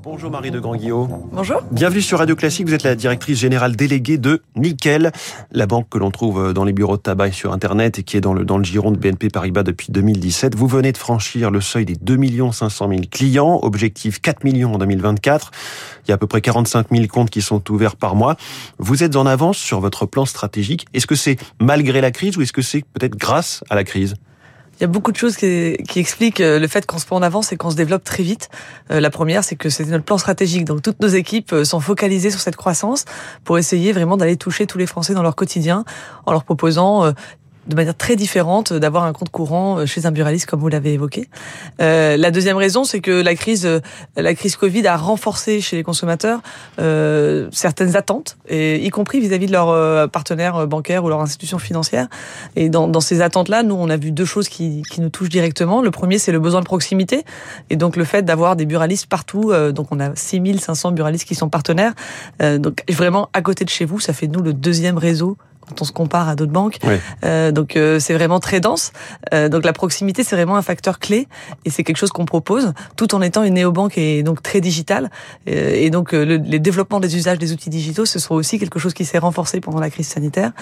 Bonjour Marie de Grand-Guillaume. Bonjour. Bienvenue sur Radio Classique. Vous êtes la directrice générale déléguée de Nickel, la banque que l'on trouve dans les bureaux de tabac et sur Internet et qui est dans le, dans le giron de BNP Paribas depuis 2017. Vous venez de franchir le seuil des 2 500 000 clients. Objectif 4 millions en 2024. Il y a à peu près 45 000 comptes qui sont ouverts par mois. Vous êtes en avance sur votre plan stratégique. Est-ce que c'est malgré la crise ou est-ce que c'est peut-être grâce à la crise? Il y a beaucoup de choses qui, expliquent euh, le fait qu'on se met en avance et qu'on se développe très vite. Euh, la première, c'est que c'était notre plan stratégique. Donc toutes nos équipes euh, sont focalisées sur cette croissance pour essayer vraiment d'aller toucher tous les Français dans leur quotidien en leur proposant de manière très différente d'avoir un compte courant euh, chez un buraliste comme vous l'avez évoqué. Euh, la deuxième raison, c'est que la crise, euh, la crise Covid a renforcé chez les consommateurs euh, certaines attentes, et y compris vis-à-vis de leurs euh, partenaires bancaires ou leurs institutions financières. Et dans, dans ces attentes-là, nous, on a vu deux choses qui, qui nous touchent directement. Le premier, c'est le besoin de proximité, et donc le fait d'avoir des buralistes partout. donc on a 6500 buralistes qui sont partenaires. donc vraiment à côté de chez vous, ça fait nous le deuxième réseau quand on se compare à d'autres banques. Euh, donc euh, c'est vraiment très dense. Euh, donc la proximité c'est vraiment un facteur clé et c'est quelque chose qu'on propose tout en étant une néobanque et donc très digitale. Euh, et donc le, les développements des usages des outils digitaux ce sera aussi quelque chose qui s'est renforcé pendant la crise sanitaire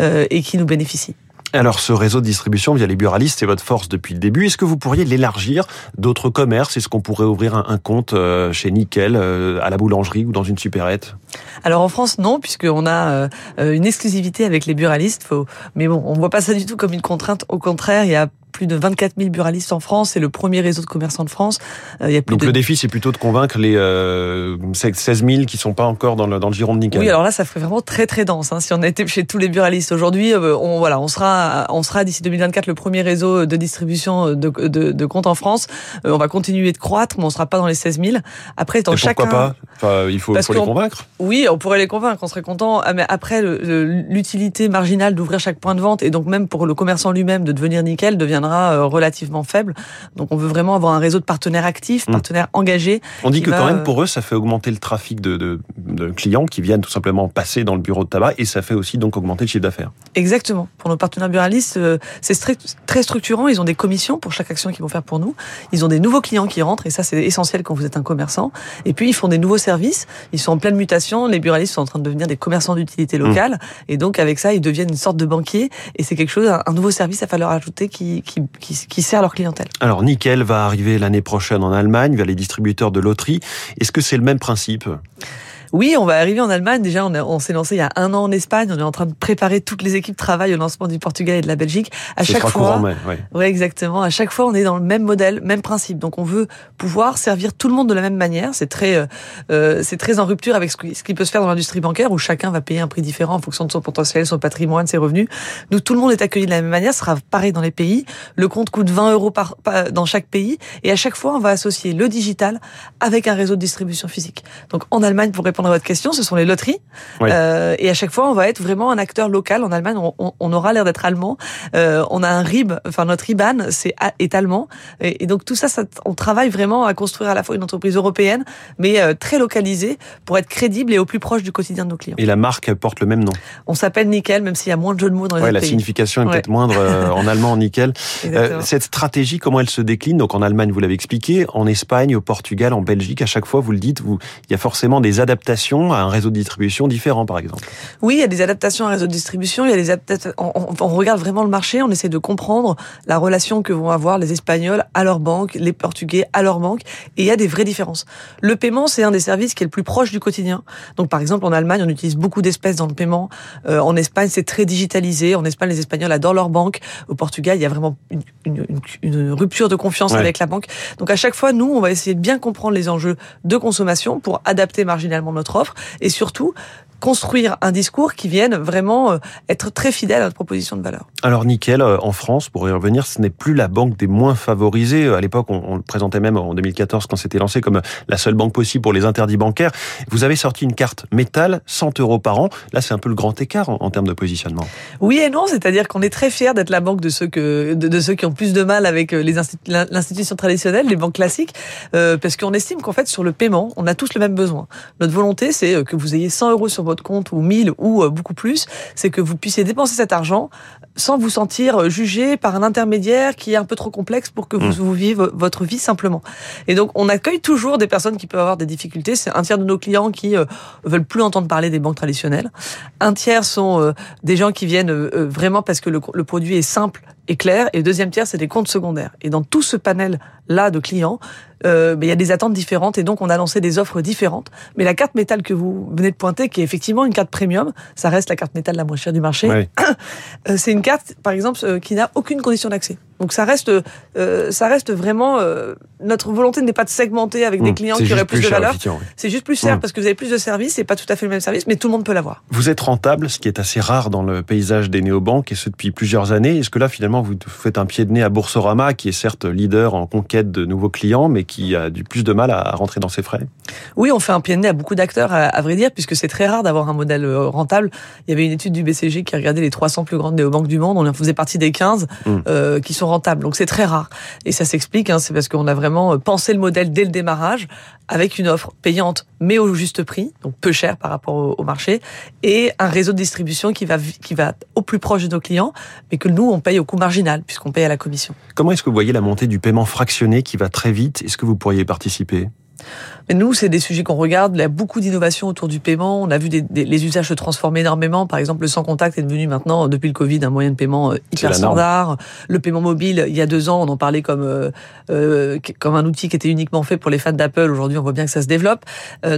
euh, et qui nous bénéficie. Alors ce réseau de distribution via les buralistes, c'est votre force depuis le début. Est-ce que vous pourriez l'élargir d'autres commerces? Est-ce qu'on pourrait ouvrir un, compte euh, chez Nickel, euh, à la boulangerie ou dans une supérette? Alors en France, non, puisqu'on a euh, une exclusivité avec les buralistes. Mais bon, on ne voit pas ça du tout comme une contrainte. Au contraire, il y a plus de 24 000 buralistes en France. C'est le premier réseau de commerçants de France. Euh, il y a plus Donc de... le défi, c'est plutôt de convaincre les euh, 16 000 qui sont pas encore dans le, dans le giron de Nickel. Oui, alors là, ça ferait vraiment très très dense. Hein. Si on était chez tous les buralistes aujourd'hui, euh, on voilà, on sera on sera d'ici 2024 le premier réseau de distribution de, de, de comptes en France. Euh, on va continuer de croître, mais on sera pas dans les 16 000. Après, dans Et chacun. Pourquoi pas enfin, Il faut, faut les convaincre. Oui, on pourrait les convaincre. On serait content. Ah, mais après, l'utilité marginale d'ouvrir chaque point de vente et donc même pour le commerçant lui-même de devenir Nickel deviendra relativement faible. Donc on veut vraiment avoir un réseau de partenaires actifs, partenaires mmh. engagés. On dit que va... quand même pour eux, ça fait augmenter le trafic de, de, de, clients qui viennent tout simplement passer dans le bureau de tabac et ça fait aussi donc augmenter le chiffre d'affaires. Exactement. Pour nos partenaires buralistes, c'est très structurant. Ils ont des commissions pour chaque action qu'ils vont faire pour nous. Ils ont des nouveaux clients qui rentrent et ça c'est essentiel quand vous êtes un commerçant. Et puis ils font des nouveaux services. Ils sont en pleine mutation. Les buralistes sont en train de devenir des commerçants d'utilité locale mmh. et donc avec ça ils deviennent une sorte de banquier et c'est quelque chose, un nouveau service à falloir ajouter qui, qui, qui, sert leur clientèle. Alors Nickel va arriver l'année prochaine en Allemagne via les distributeurs de loterie. Est-ce que c'est le même principe? Oui, on va arriver en Allemagne. Déjà, on, on s'est lancé il y a un an en Espagne. On est en train de préparer toutes les équipes travail au lancement du Portugal et de la Belgique. À chaque fois, ouais. ouais. exactement. À chaque fois, on est dans le même modèle, même principe. Donc, on veut pouvoir servir tout le monde de la même manière. C'est très, euh, c'est très en rupture avec ce qui, ce qui peut se faire dans l'industrie bancaire, où chacun va payer un prix différent en fonction de son potentiel, son patrimoine, ses revenus. Nous, tout le monde est accueilli de la même manière. Ce sera pareil dans les pays. Le compte coûte 20 euros par, par dans chaque pays, et à chaque fois, on va associer le digital avec un réseau de distribution physique. Donc, en Allemagne, pour répondre à votre question, ce sont les loteries. Oui. Euh, et à chaque fois, on va être vraiment un acteur local. En Allemagne, on, on, on aura l'air d'être allemand. Euh, on a un RIB, enfin notre IBAN, c'est est allemand. Et, et, donc tout ça, ça, on travaille vraiment à construire à la fois une entreprise européenne, mais euh, très localisée pour être crédible et au plus proche du quotidien de nos clients. Et la marque porte le même nom. On s'appelle Nickel, même s'il y a moins de jeux de mots dans les ouais, autres la pays. signification est peut-être moindre en allemand, en Nickel. cette stratégie, comment elle se décline? Donc en Allemagne, vous l'avez expliqué, en Espagne, au Portugal, en Belgique, à chaque fois, vous le dites, vous, il y a forcément des adaptations à un réseau de distribution différent, par exemple. Oui, il y a des adaptations à un réseau de distribution. Il y a des adaptations. On, on, on, regarde vraiment le marché. On essaie de comprendre la relation que vont avoir les Espagnols à leur banque, les Portugais à leur banque. Et il y a des vraies différences. Le paiement, c'est un des services qui est le plus proche du quotidien. Donc, par exemple, en Allemagne, on utilise beaucoup d'espèces dans le paiement. Euh, en Espagne, c'est très digitalisé. En Espagne, les Espagnols adorent leur banque. Au Portugal, il y a vraiment une, une, une rupture de confiance ouais. avec la banque. Donc, à chaque fois, nous, on va essayer de bien comprendre les enjeux de consommation pour adapter marginalement notre offre. Et surtout construire un discours qui vienne vraiment euh, être très fidèle à notre proposition de valeur. Alors Nickel, euh, en France, pour y revenir, ce n'est plus la banque des moins favorisés. À l'époque, on, on, le présentait même en 2014 quand c'était lancé comme la seule banque possible pour les interdits bancaires. Vous avez sorti une carte métal, 100 euros par an. Là, c'est un peu le grand écart en, en termes de positionnement. Oui et non, c'est-à-dire qu'on est très fiers d'être la banque de ceux que de, de, ceux qui ont plus de mal avec euh, l'institution traditionnelle, les banques classiques, euh, parce qu'on estime qu'en fait sur le paiement, on a tous le même besoin. Notre volonté, c'est que vous ayez 100 euros sur votre compte ou 1000 ou beaucoup plus, c'est que vous puissiez dépenser cet argent sans sans vous sentir jugé par un intermédiaire qui est un peu trop complexe pour que vous, mmh. vous viviez votre vie simplement. Et donc, on accueille toujours des personnes qui peuvent avoir des difficultés. C'est un tiers de nos clients qui euh, veulent plus entendre parler des banques traditionnelles. Un tiers sont euh, des gens qui viennent euh, vraiment parce que le, le produit est simple et clair. Et le deuxième tiers, c'est des comptes secondaires. Et dans tout ce panel-là de clients, euh, il y a des attentes différentes et donc on a lancé des offres différentes. Mais la carte métal que vous venez de pointer, qui est effectivement une carte premium, ça reste la carte métal la moins chère du marché. Euh, c'est une carte, par exemple, euh, qui n'a aucune condition d'accès. Donc ça reste, euh, ça reste vraiment euh, notre volonté n'est pas de segmenter avec des mmh. clients qui auraient plus, de valeur. C'est juste plus cher mmh. parce que vous avez plus de services, c'est pas tout à fait le même service, mais tout le monde peut l'avoir. Vous êtes rentable, ce qui est assez rare dans le paysage des néobanques et ce depuis plusieurs années. Est-ce que là finalement vous faites un pied de nez à Boursorama, qui est certes leader en conquête de nouveaux clients, mais qui a du plus de mal à rentrer dans ses frais Oui, on fait un pied de nez à beaucoup d'acteurs, à, vrai dire, puisque c'est très rare d'avoir un modèle euh, rentable. Il y avait une étude du BCG qui regardait les 300 plus grandes néobanques du monde. On en faisait partie des 15 mmh. euh, qui sont rentables. Donc c'est très rare. Et ça s'explique, hein, c'est parce qu'on a vraiment euh, pensé le modèle dès le démarrage avec une offre payante mais au juste prix, donc peu cher par rapport au, marché, et un réseau de distribution qui va, qui va au plus proche de nos clients, mais que nous, on paye au coût marginal, puisqu'on paye à la commission. Comment est-ce que vous voyez la montée du paiement fractionné qui va très vite? Est-ce que vous pourriez participer? Mais nous, c'est des sujets qu'on regarde. Il y a beaucoup d'innovations autour du paiement. On a vu des, les usages se transformer énormément. Par exemple, le sans contact est devenu maintenant, depuis le Covid, un moyen de paiement euh, hyper standard. Le paiement mobile, il y a deux ans, on en parlait comme euh, euh, comme un outil qui était uniquement fait pour les fans d'Apple. Aujourd'hui, on voit bien que ça se développe.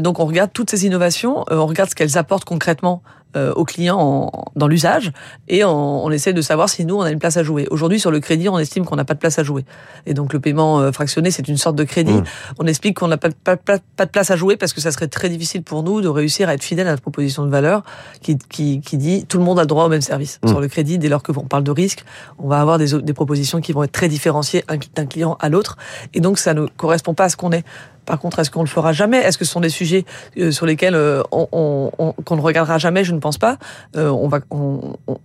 donc, on regarde toutes ces innovations. on regarde ce qu'elles apportent concrètement euh, aux clients dans l'usage et on, essaie de savoir si nous on a une place à jouer. Aujourd'hui sur le crédit on estime qu'on n'a pas de place à jouer et donc le paiement euh, fractionné c'est une sorte de crédit. Mmh. On explique qu'on n'a pas, pas, de place à jouer parce que ça serait très difficile pour nous de réussir à être fidèle à notre proposition de valeur qui, qui, qui dit tout le monde a le droit au même service. Mmh. Sur le crédit dès lors que on parle de risque on va avoir des, des propositions qui vont être très différenciées d'un client à l'autre et donc ça ne correspond pas à ce qu'on est. Par contre, est-ce qu'on le fera jamais? Est-ce que ce sont des sujets euh, sur lesquels euh, on, qu'on ne regardera jamais? Je ne pense pas. Euh, on va,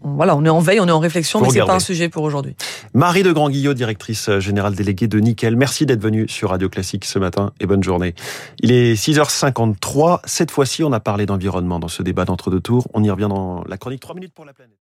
voilà, on est en veille, on est en réflexion, mais c'est pas un sujet pour aujourd'hui. Marie de Grand-Guillot, directrice générale déléguée de Nickel. Merci d'être venue sur Radio Classique ce matin et bonne journée. Il est 6h53. Cette fois-ci, on a parlé d'environnement dans ce débat d'entre-deux tours. On y revient dans la chronique 3 minutes pour la planète.